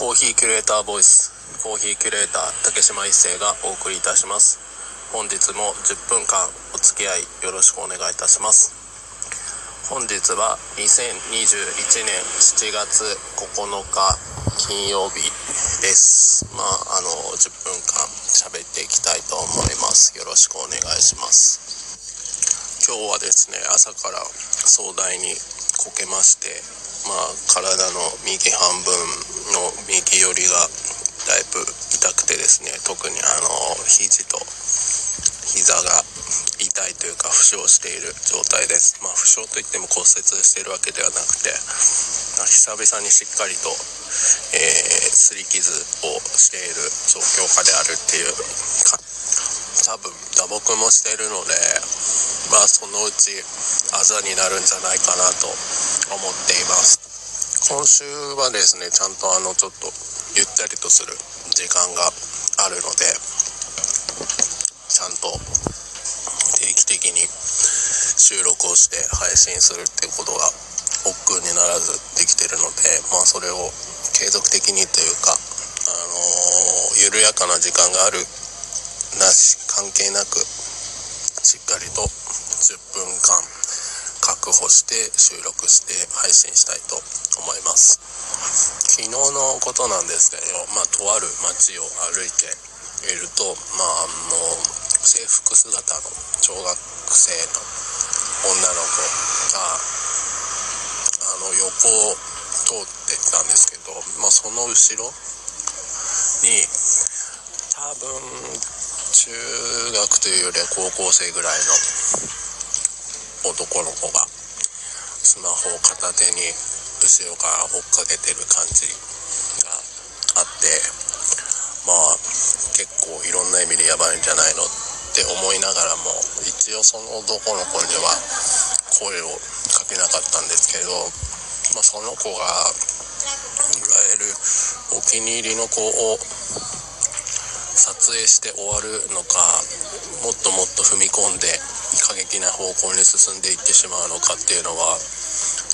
コーヒーキュレーターボイス。コーヒーキュレーター竹島一生がお送りいたします。本日も10分間お付き合いよろしくお願いいたします。本日は2021年7月9日金曜日です。まああの10分間喋っていきたいと思います。よろしくお願いします。今日はですね朝から壮大にこけましてまあ、体の右半分の右寄りがだいぶ痛くてですね特にあの肘と膝が痛いというか負傷している状態です。まあ負傷といっても骨折しているわけではなくて、まあ、久々にしっかりと、えー、擦り傷をしている状況下であるっていう多分打撲もしてるのでまあそのうちあざになるんじゃないかなと思っています。今週はですねちゃんとあのちょっとゆったりとする時間があるのでちゃんと定期的に収録をして配信するってことが億劫にならずできてるのでまあそれを継続的にというかあのー、緩やかな時間があるなし関係なくしっかりと10分間確保して収録して配信したいと思います。昨日のことなんですけど、まあ、とある街を歩いているとまああの制服姿の小学生の女の子があの横を通ってたんですけど、まあ、その後ろに多分中学というよりは高校生ぐらいの男の子がスマホを片手に後ろから追っかけてる感じがあってまあ結構いろんな意味でやばいんじゃないのって思いながらも一応その男の子には声をかけなかったんですけど、まあ、その子がいわゆるお気に入りの子を撮影して終わるのかもっともっと踏み込んで過激な方向に進んでいってしまうのかっていうのは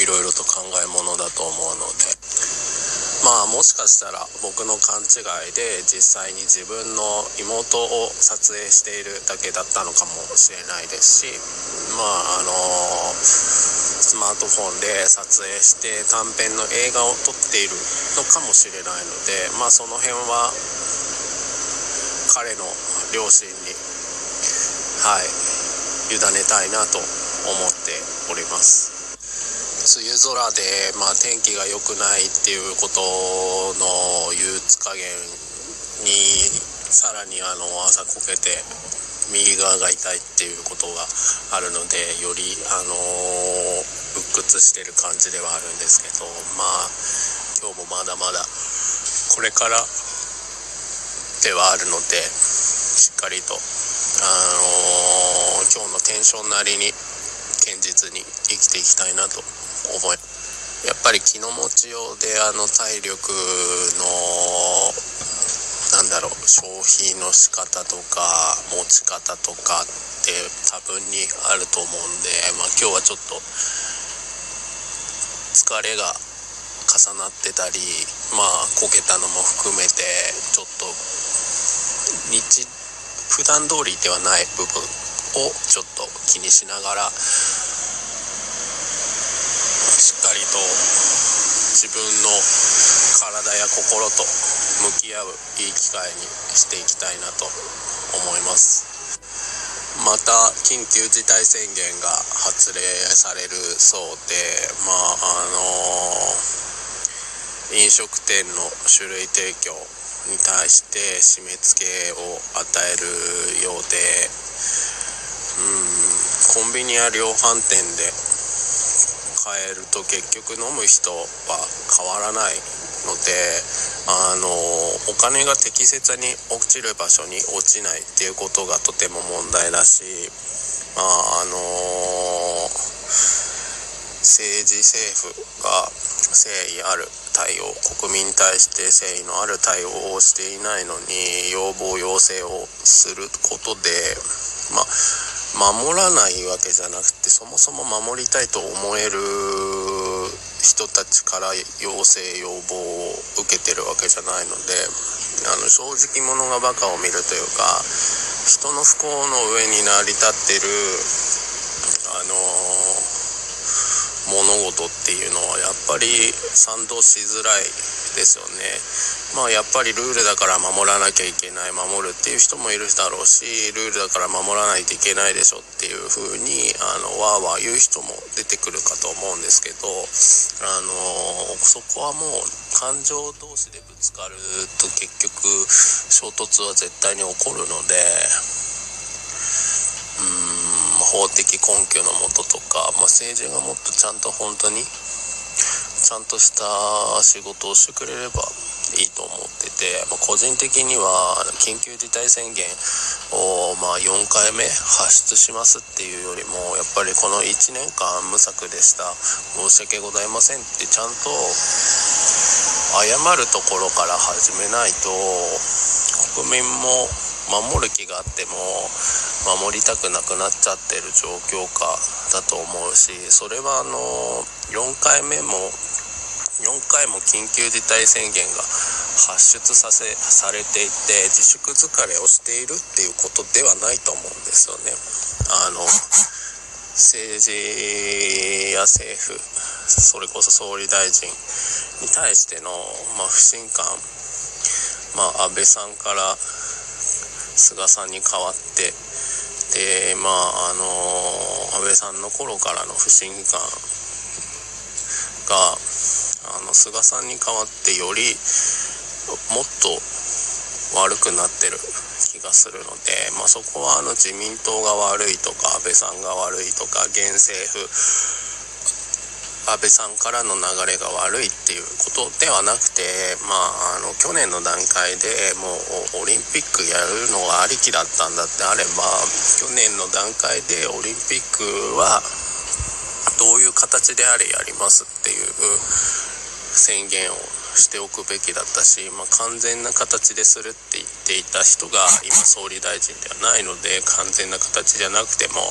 いろいろと考えものだと思うので。まあもしかしたら僕の勘違いで実際に自分の妹を撮影しているだけだったのかもしれないですしまああのスマートフォンで撮影して短編の映画を撮っているのかもしれないのでまあその辺は彼の両親にはい委ねたいなと思っております。梅雨空で、まあ、天気が良くないっていうことの憂鬱加減にさらにあの朝こけて右側が痛いっていうことがあるのでよりあの鬱屈してる感じではあるんですけどまあ今日もまだまだこれからではあるのでしっかりと、あのー、今日のテンションなりに堅実に生きていきたいなと思いやっぱり気の持ちようであの体力のなんだろう消費の仕方とか持ち方とかって多分にあると思うんで、まあ、今日はちょっと疲れが重なってたりまあこけたのも含めてちょっと普段通りではない部分をちょっと気にしながらしっかりと自分の体や心と向き合ういい機会にしていきたいなと思います。また緊急事態宣言が発令されるそうでまああの飲食店の種類提供に対して締め付けを与えるようでうんコンビニや量販店で買えると結局飲む人は変わらないのであのお金が適切に落ちる場所に落ちないっていうことがとても問題だしまああの政治政府が誠意ある対応国民に対して誠意のある対応をしていないのに要望要請をすることでまあ守らないわけじゃなくてそもそも守りたいと思える人たちから要請要望を受けてるわけじゃないのであの正直者がバカを見るというか人の不幸の上に成り立ってるあの物事っていうのはやっぱり賛同しづらいですよね。まあやっぱりルールだから守らなきゃいけない守るっていう人もいるだろうしルールだから守らないといけないでしょっていう風にあのわーわー言う人も出てくるかと思うんですけどあのそこはもう感情同士でぶつかると結局衝突は絶対に起こるので法的根拠のもととか、まあ、政治がもっとちゃんと本当にちゃんとした仕事をしてくれればいいと思ってて、まあ、個人的には緊急事態宣言をまあ4回目発出しますっていうよりもやっぱりこの1年間無策でした。申し訳ございませんってちゃんと謝るところから始めないと国民も守る気があっても守りたくなくなっちゃってる状況下だと思うしそれはあの4回目も4回も緊急事態宣言が発出させされていて自粛疲れをしているっていうことではないと思うんですよね。あの政治や政府それこそ総理大臣に対しての、まあ、不信感、まあ、安倍さんから菅さんに代わってでまああの安倍さんの頃からの不信感があの菅さんに代わってよりもっと悪くなってる気がするので、まあ、そこはあの自民党が悪いとか安倍さんが悪いとか現政府安倍さんからの流れが悪いっていうことではなくて、まあ、あの去年の段階でもうオリンピックやるのがありきだったんだってあれば去年の段階でオリンピックはどういう形であれやりますっていう宣言をしておくべきだったし、まあ、完全な形でするって言っていた人が今総理大臣ではないので完全な形じゃなくても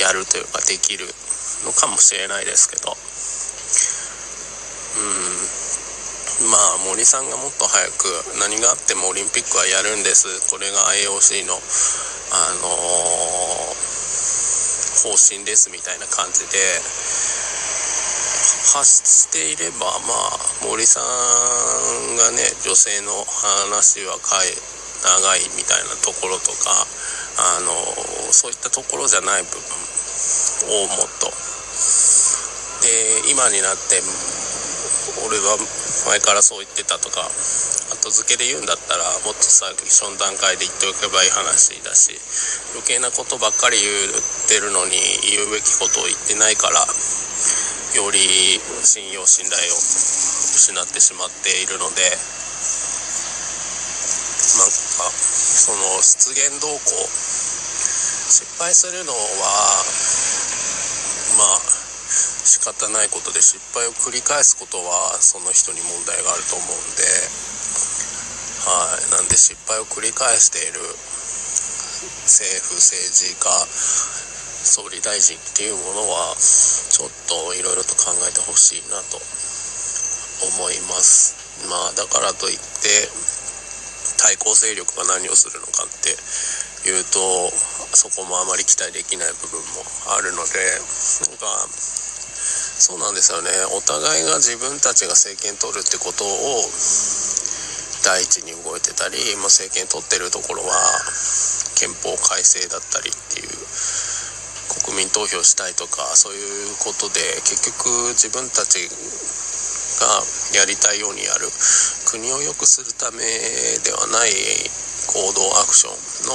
やるというかできるのかもしれないですけど。うん。まあ森さんがもっと早く何があってもオリンピックはやるんです。これが IOC のあのー、方針ですみたいな感じで。発していればまあ森さんがね女性の話はかい長いみたいなところとかあのそういったところじゃない部分をもっとで今になって俺は前からそう言ってたとか後付けで言うんだったらもっと最初の段階で言っておけばいい話だし余計なことばっかり言ってるのに言うべきことを言ってないからより信用信頼を失ってしまっているのでなんかその失言動向失敗するのは仕方ないことで失敗を繰り返すことはその人に問題があると思うんではい。なんで失敗を繰り返している政府政治家総理大臣っていうものはちょっといろいろと考えてほしいなと思います。まあだからといって対抗勢力が何をするのかっていうとそこもあまり期待できない部分もあるのでなんかそうなんですよね。お互いが自分たちが政権取るってことを第一に動いてたり、まあ、政権取ってるところは憲法改正だったりっていう国民投票したいとかそういうことで結局自分たちがやりたいようにやる国を良くするためではない行動アクションの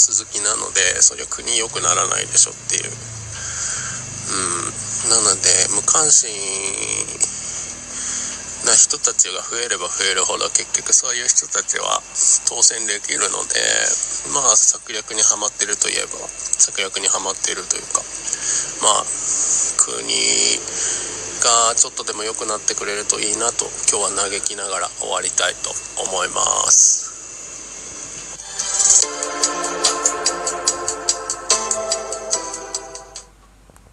続きなのでそりゃ国良くならないでしょっていう。うん。なので無関心な人たちが増えれば増えるほど結局そういう人たちは当選できるのでまあ策略にはまってるといえば策略にはまっているというかまあ国がちょっとでも良くなってくれるといいなと今日は嘆きながら終わりたいと思います。